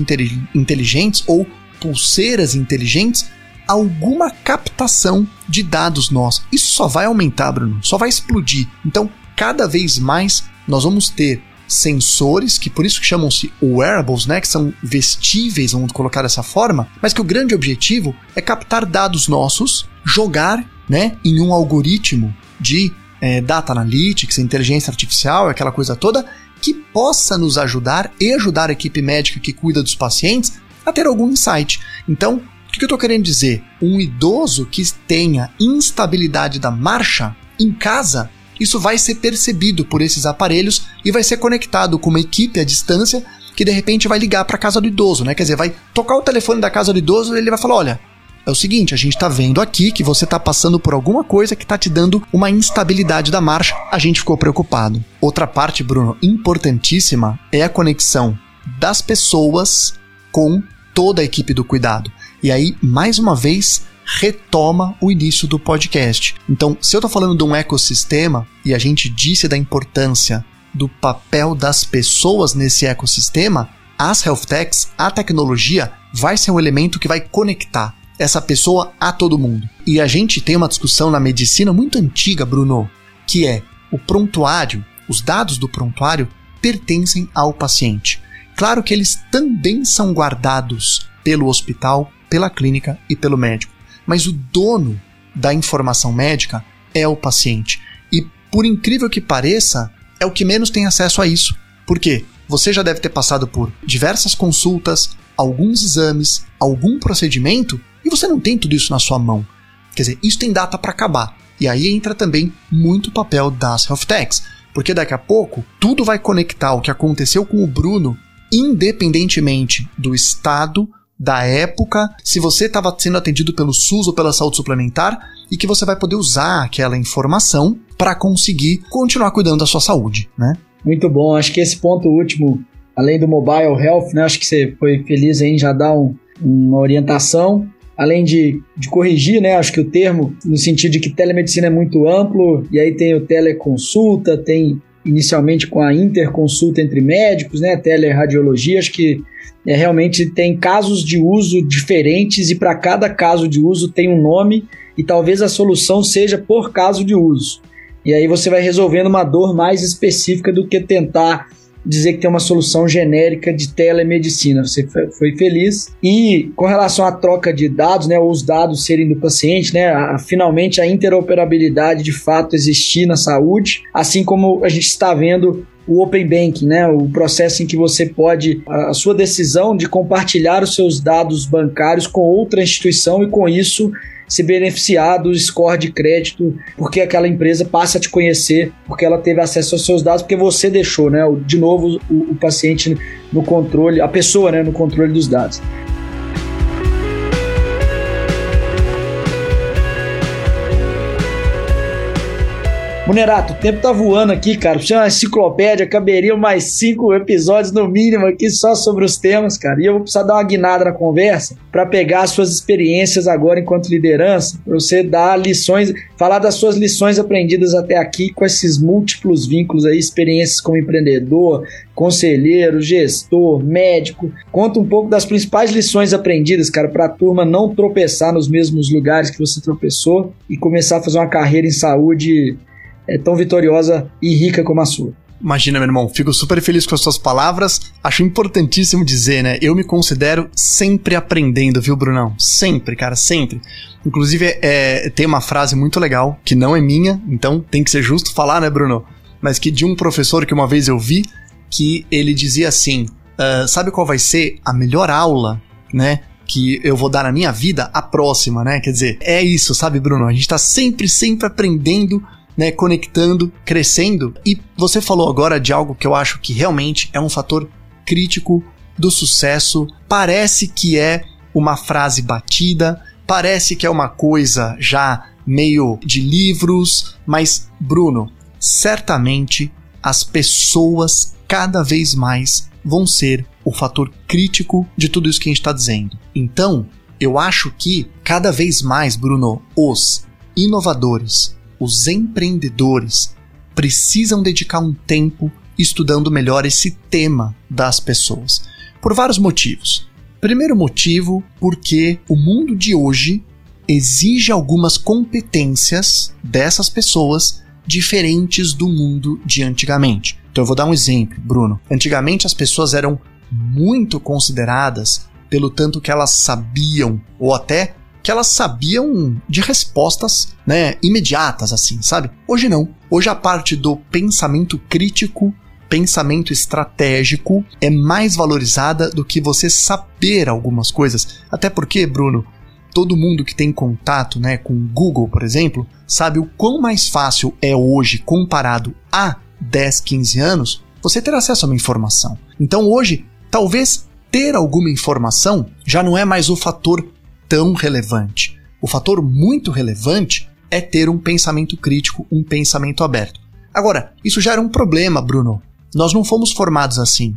inteligentes ou pulseiras inteligentes alguma captação de dados nossos. Isso só vai aumentar, Bruno, só vai explodir. Então, cada vez mais nós vamos ter sensores, que por isso que chamam-se wearables, né, que são vestíveis, vamos colocar dessa forma, mas que o grande objetivo é captar dados nossos, jogar né, em um algoritmo de é, data analytics, inteligência artificial, aquela coisa toda, que possa nos ajudar e ajudar a equipe médica que cuida dos pacientes a ter algum insight. Então, o que eu estou querendo dizer? Um idoso que tenha instabilidade da marcha em casa isso vai ser percebido por esses aparelhos e vai ser conectado com uma equipe à distância que de repente vai ligar para a casa do idoso, né? Quer dizer, vai tocar o telefone da casa do idoso e ele vai falar: olha, é o seguinte, a gente está vendo aqui que você está passando por alguma coisa que está te dando uma instabilidade da marcha. A gente ficou preocupado. Outra parte, Bruno, importantíssima é a conexão das pessoas com toda a equipe do cuidado. E aí, mais uma vez, retoma o início do podcast. Então, se eu estou falando de um ecossistema e a gente disse da importância do papel das pessoas nesse ecossistema, as health techs, a tecnologia, vai ser um elemento que vai conectar essa pessoa a todo mundo. E a gente tem uma discussão na medicina muito antiga, Bruno, que é o prontuário, os dados do prontuário pertencem ao paciente. Claro que eles também são guardados pelo hospital, pela clínica e pelo médico mas o dono da informação médica é o paciente. E por incrível que pareça, é o que menos tem acesso a isso. Por quê? Você já deve ter passado por diversas consultas, alguns exames, algum procedimento e você não tem tudo isso na sua mão. Quer dizer, isso tem data para acabar. E aí entra também muito papel das health techs, porque daqui a pouco tudo vai conectar o que aconteceu com o Bruno, independentemente do estado da época, se você estava sendo atendido pelo SUS ou pela saúde suplementar, e que você vai poder usar aquela informação para conseguir continuar cuidando da sua saúde, né? Muito bom, acho que esse ponto último, além do mobile health, né, acho que você foi feliz em já dar um, uma orientação, além de, de corrigir, né, acho que o termo, no sentido de que telemedicina é muito amplo, e aí tem o teleconsulta, tem inicialmente com a interconsulta entre médicos, né, teleradiologia, acho que é, realmente tem casos de uso diferentes e para cada caso de uso tem um nome e talvez a solução seja por caso de uso. E aí você vai resolvendo uma dor mais específica do que tentar dizer que tem uma solução genérica de telemedicina. Você foi feliz. E com relação à troca de dados, né, ou os dados serem do paciente, né, a, finalmente a interoperabilidade de fato existir na saúde, assim como a gente está vendo o Open Banking, né? O processo em que você pode a sua decisão de compartilhar os seus dados bancários com outra instituição e com isso se beneficiar do score de crédito, porque aquela empresa passa a te conhecer, porque ela teve acesso aos seus dados, porque você deixou, né? De novo, o, o paciente no controle, a pessoa, né, no controle dos dados. Munerato, o tempo tá voando aqui, cara. Puxa uma enciclopédia, caberiam mais cinco episódios no mínimo aqui só sobre os temas, cara. E eu vou precisar dar uma guinada na conversa para pegar as suas experiências agora enquanto liderança, pra você dar lições, falar das suas lições aprendidas até aqui com esses múltiplos vínculos aí, experiências como empreendedor, conselheiro, gestor, médico. Conta um pouco das principais lições aprendidas, cara, para a turma não tropeçar nos mesmos lugares que você tropeçou e começar a fazer uma carreira em saúde é, tão vitoriosa e rica como a sua. Imagina, meu irmão, fico super feliz com as suas palavras. Acho importantíssimo dizer, né? Eu me considero sempre aprendendo, viu, Brunão? Sempre, cara, sempre. Inclusive, é, tem uma frase muito legal, que não é minha, então tem que ser justo falar, né, Bruno? Mas que de um professor que uma vez eu vi, que ele dizia assim: uh, sabe qual vai ser a melhor aula, né? Que eu vou dar na minha vida? A próxima, né? Quer dizer, é isso, sabe, Bruno? A gente tá sempre, sempre aprendendo né, conectando, crescendo. E você falou agora de algo que eu acho que realmente é um fator crítico do sucesso. Parece que é uma frase batida, parece que é uma coisa já meio de livros, mas Bruno, certamente as pessoas cada vez mais vão ser o fator crítico de tudo isso que a gente está dizendo. Então, eu acho que cada vez mais, Bruno, os inovadores, os empreendedores precisam dedicar um tempo estudando melhor esse tema das pessoas. Por vários motivos. Primeiro motivo, porque o mundo de hoje exige algumas competências dessas pessoas diferentes do mundo de antigamente. Então eu vou dar um exemplo, Bruno. Antigamente as pessoas eram muito consideradas pelo tanto que elas sabiam ou até que elas sabiam de respostas, né, imediatas assim, sabe? Hoje não. Hoje a parte do pensamento crítico, pensamento estratégico é mais valorizada do que você saber algumas coisas. Até porque, Bruno, todo mundo que tem contato, né, com o Google, por exemplo, sabe o quão mais fácil é hoje comparado a 10, 15 anos você ter acesso a uma informação. Então hoje, talvez ter alguma informação já não é mais o fator tão relevante. O fator muito relevante é ter um pensamento crítico, um pensamento aberto. Agora, isso já era um problema, Bruno. Nós não fomos formados assim.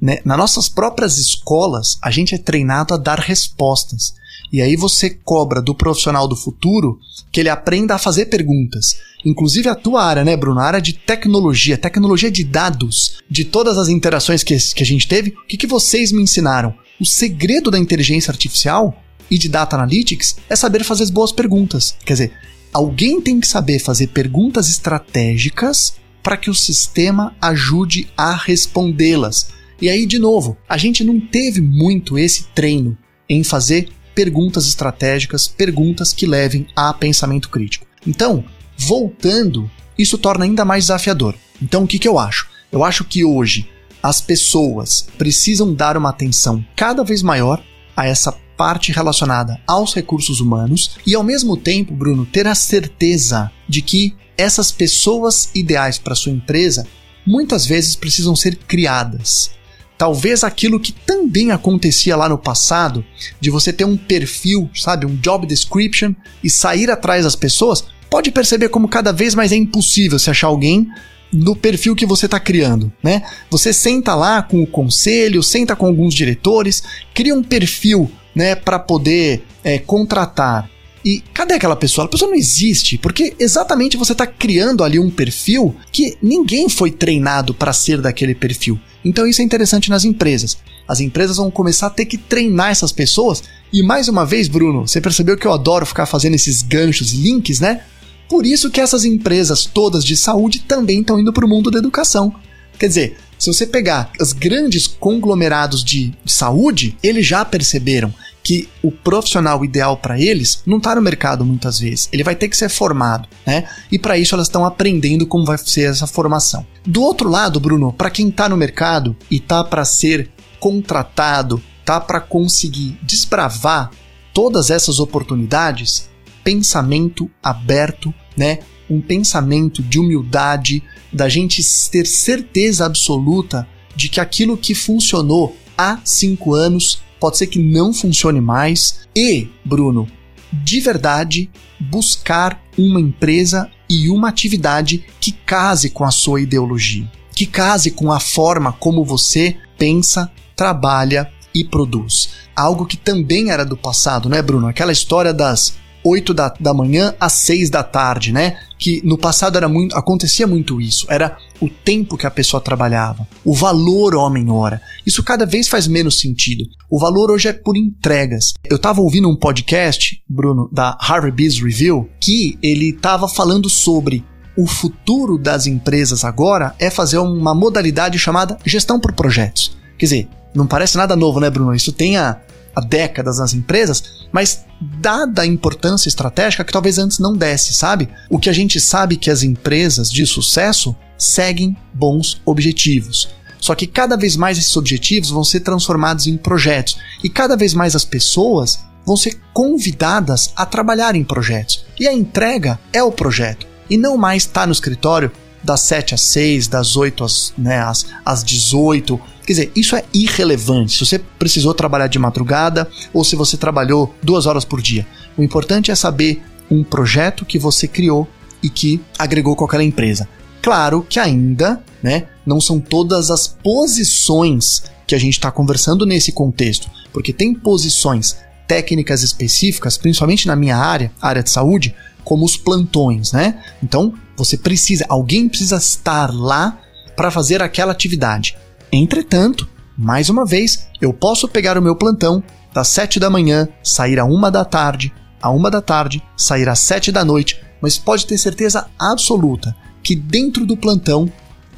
Né? Nas nossas próprias escolas, a gente é treinado a dar respostas. E aí você cobra do profissional do futuro que ele aprenda a fazer perguntas. Inclusive a tua área, né, Bruno? A área de tecnologia, tecnologia de dados, de todas as interações que, que a gente teve, o que, que vocês me ensinaram? O segredo da inteligência artificial e de data analytics é saber fazer as boas perguntas. Quer dizer, alguém tem que saber fazer perguntas estratégicas para que o sistema ajude a respondê-las. E aí, de novo, a gente não teve muito esse treino em fazer perguntas estratégicas, perguntas que levem a pensamento crítico. Então, voltando, isso torna ainda mais desafiador. Então, o que, que eu acho? Eu acho que hoje as pessoas precisam dar uma atenção cada vez maior a essa parte relacionada aos recursos humanos e, ao mesmo tempo, Bruno, ter a certeza de que essas pessoas ideais para sua empresa muitas vezes precisam ser criadas. Talvez aquilo que também acontecia lá no passado, de você ter um perfil, sabe, um job description e sair atrás das pessoas, pode perceber como cada vez mais é impossível se achar alguém no perfil que você está criando, né? Você senta lá com o conselho, senta com alguns diretores, cria um perfil né, para poder é, contratar. E cadê aquela pessoa? A pessoa não existe, porque exatamente você está criando ali um perfil que ninguém foi treinado para ser daquele perfil. Então isso é interessante nas empresas. As empresas vão começar a ter que treinar essas pessoas. E mais uma vez, Bruno, você percebeu que eu adoro ficar fazendo esses ganchos, links, né? Por isso que essas empresas todas de saúde também estão indo para o mundo da educação. Quer dizer, Se você pegar os grandes conglomerados de, de saúde, eles já perceberam que o profissional ideal para eles não está no mercado muitas vezes. Ele vai ter que ser formado, né? E para isso elas estão aprendendo como vai ser essa formação. Do outro lado, Bruno, para quem está no mercado e tá para ser contratado, tá para conseguir desbravar todas essas oportunidades, pensamento aberto, né? Um pensamento de humildade, da gente ter certeza absoluta de que aquilo que funcionou há cinco anos pode ser que não funcione mais. E, Bruno, de verdade, buscar uma empresa e uma atividade que case com a sua ideologia, que case com a forma como você pensa, trabalha e produz. Algo que também era do passado, né, Bruno? Aquela história das 8 da, da manhã às 6 da tarde, né? Que no passado era muito, acontecia muito isso. Era o tempo que a pessoa trabalhava, o valor homem-hora. Isso cada vez faz menos sentido. O valor hoje é por entregas. Eu estava ouvindo um podcast, Bruno, da Harvard Business Review, que ele estava falando sobre o futuro das empresas agora é fazer uma modalidade chamada gestão por projetos. Quer dizer, não parece nada novo, né, Bruno? Isso tem há, há décadas nas empresas, mas dada a importância estratégica que talvez antes não desse, sabe? O que a gente sabe que as empresas de sucesso seguem bons objetivos. Só que cada vez mais esses objetivos vão ser transformados em projetos e cada vez mais as pessoas vão ser convidadas a trabalhar em projetos. E a entrega é o projeto e não mais estar tá no escritório das 7 às 6, das 8 às, né, às, às 18. Quer dizer, isso é irrelevante. Se você precisou trabalhar de madrugada ou se você trabalhou duas horas por dia. O importante é saber um projeto que você criou e que agregou com aquela empresa. Claro que ainda né, não são todas as posições que a gente está conversando nesse contexto, porque tem posições técnicas específicas, principalmente na minha área, área de saúde, como os plantões, né? Então, você precisa, alguém precisa estar lá para fazer aquela atividade. Entretanto, mais uma vez, eu posso pegar o meu plantão das 7 da manhã, sair a uma da tarde, a uma da tarde, sair às 7 da noite, mas pode ter certeza absoluta que dentro do plantão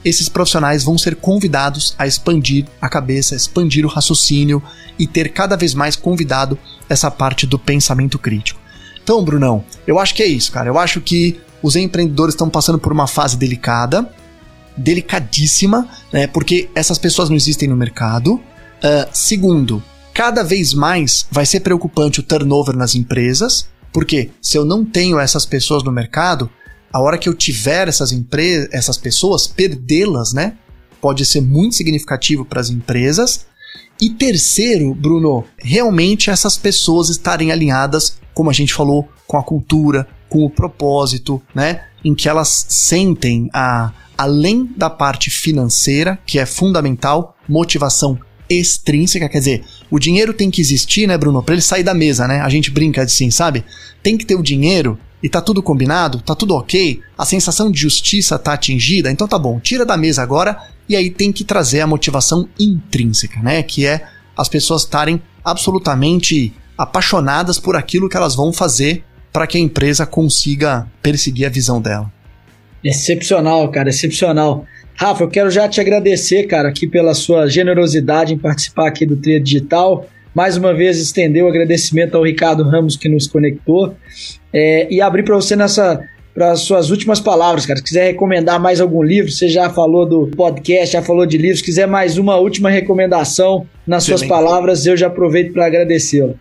esses profissionais vão ser convidados a expandir a cabeça, expandir o raciocínio e ter cada vez mais convidado essa parte do pensamento crítico. Então, Brunão, eu acho que é isso, cara. Eu acho que os empreendedores estão passando por uma fase delicada, delicadíssima, né? Porque essas pessoas não existem no mercado. Uh, segundo, cada vez mais vai ser preocupante o turnover nas empresas, porque se eu não tenho essas pessoas no mercado, a hora que eu tiver essas empresas, essas pessoas, perdê-las, né? Pode ser muito significativo para as empresas. E terceiro, Bruno, realmente essas pessoas estarem alinhadas, como a gente falou, com a cultura, com o propósito, né? Em que elas sentem a além da parte financeira, que é fundamental, motivação extrínseca, quer dizer, o dinheiro tem que existir, né, Bruno, para ele sair da mesa, né? A gente brinca assim, sabe? Tem que ter o dinheiro e tá tudo combinado, tá tudo ok, a sensação de justiça tá atingida, então tá bom, tira da mesa agora e aí tem que trazer a motivação intrínseca, né? Que é as pessoas estarem absolutamente apaixonadas por aquilo que elas vão fazer para que a empresa consiga perseguir a visão dela. Excepcional, cara, excepcional. Rafa, eu quero já te agradecer, cara, aqui pela sua generosidade em participar aqui do Tria Digital. Mais uma vez, estender o agradecimento ao Ricardo Ramos que nos conectou é, e abrir para você nessa para suas últimas palavras, cara. Se quiser recomendar mais algum livro, você já falou do podcast, já falou de livros. Se quiser mais uma última recomendação nas Excelente. suas palavras, eu já aproveito para agradecê-lo.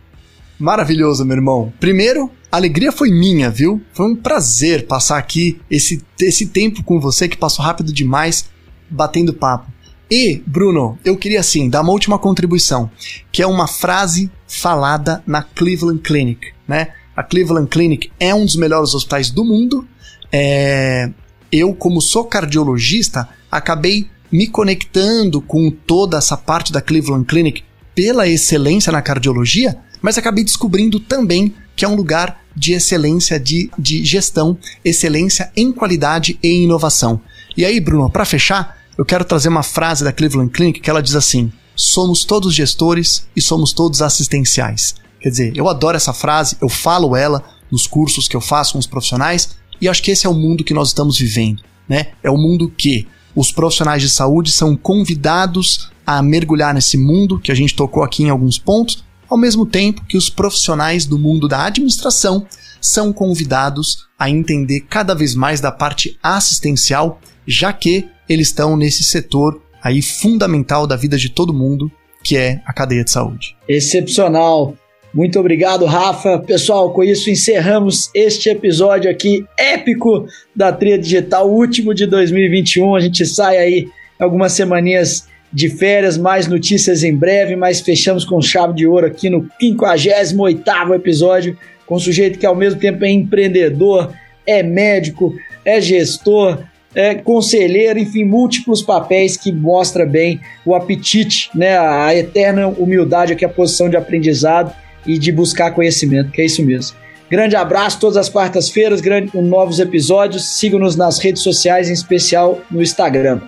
Maravilhoso, meu irmão. Primeiro, a alegria foi minha, viu? Foi um prazer passar aqui esse, esse tempo com você que passou rápido demais, batendo papo. E, Bruno, eu queria assim dar uma última contribuição, que é uma frase falada na Cleveland Clinic, né? A Cleveland Clinic é um dos melhores hospitais do mundo. É... Eu, como sou cardiologista, acabei me conectando com toda essa parte da Cleveland Clinic pela excelência na cardiologia, mas acabei descobrindo também que é um lugar de excelência de, de gestão, excelência em qualidade e inovação. E aí, Bruno, para fechar, eu quero trazer uma frase da Cleveland Clinic que ela diz assim: somos todos gestores e somos todos assistenciais. Quer dizer, eu adoro essa frase, eu falo ela nos cursos que eu faço com os profissionais e acho que esse é o mundo que nós estamos vivendo, né? É o mundo que Os profissionais de saúde são convidados a mergulhar nesse mundo que a gente tocou aqui em alguns pontos, ao mesmo tempo que os profissionais do mundo da administração são convidados a entender cada vez mais da parte assistencial, já que eles estão nesse setor aí fundamental da vida de todo mundo, que é a cadeia de saúde. Excepcional. Muito obrigado, Rafa. Pessoal, com isso encerramos este episódio aqui épico da Tria Digital, último de 2021. A gente sai aí algumas semaninhas de férias, mais notícias em breve, mas fechamos com chave de ouro aqui no 58º episódio, com um sujeito que ao mesmo tempo é empreendedor, é médico, é gestor, é, conselheiro, enfim, múltiplos papéis que mostra bem o apetite, né, a eterna humildade aqui, a posição de aprendizado e de buscar conhecimento, que é isso mesmo. Grande abraço, todas as quartas-feiras, com novos episódios. Sigam-nos nas redes sociais, em especial no Instagram,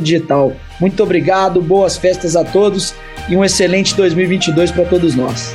Digital. Muito obrigado, boas festas a todos e um excelente 2022 para todos nós.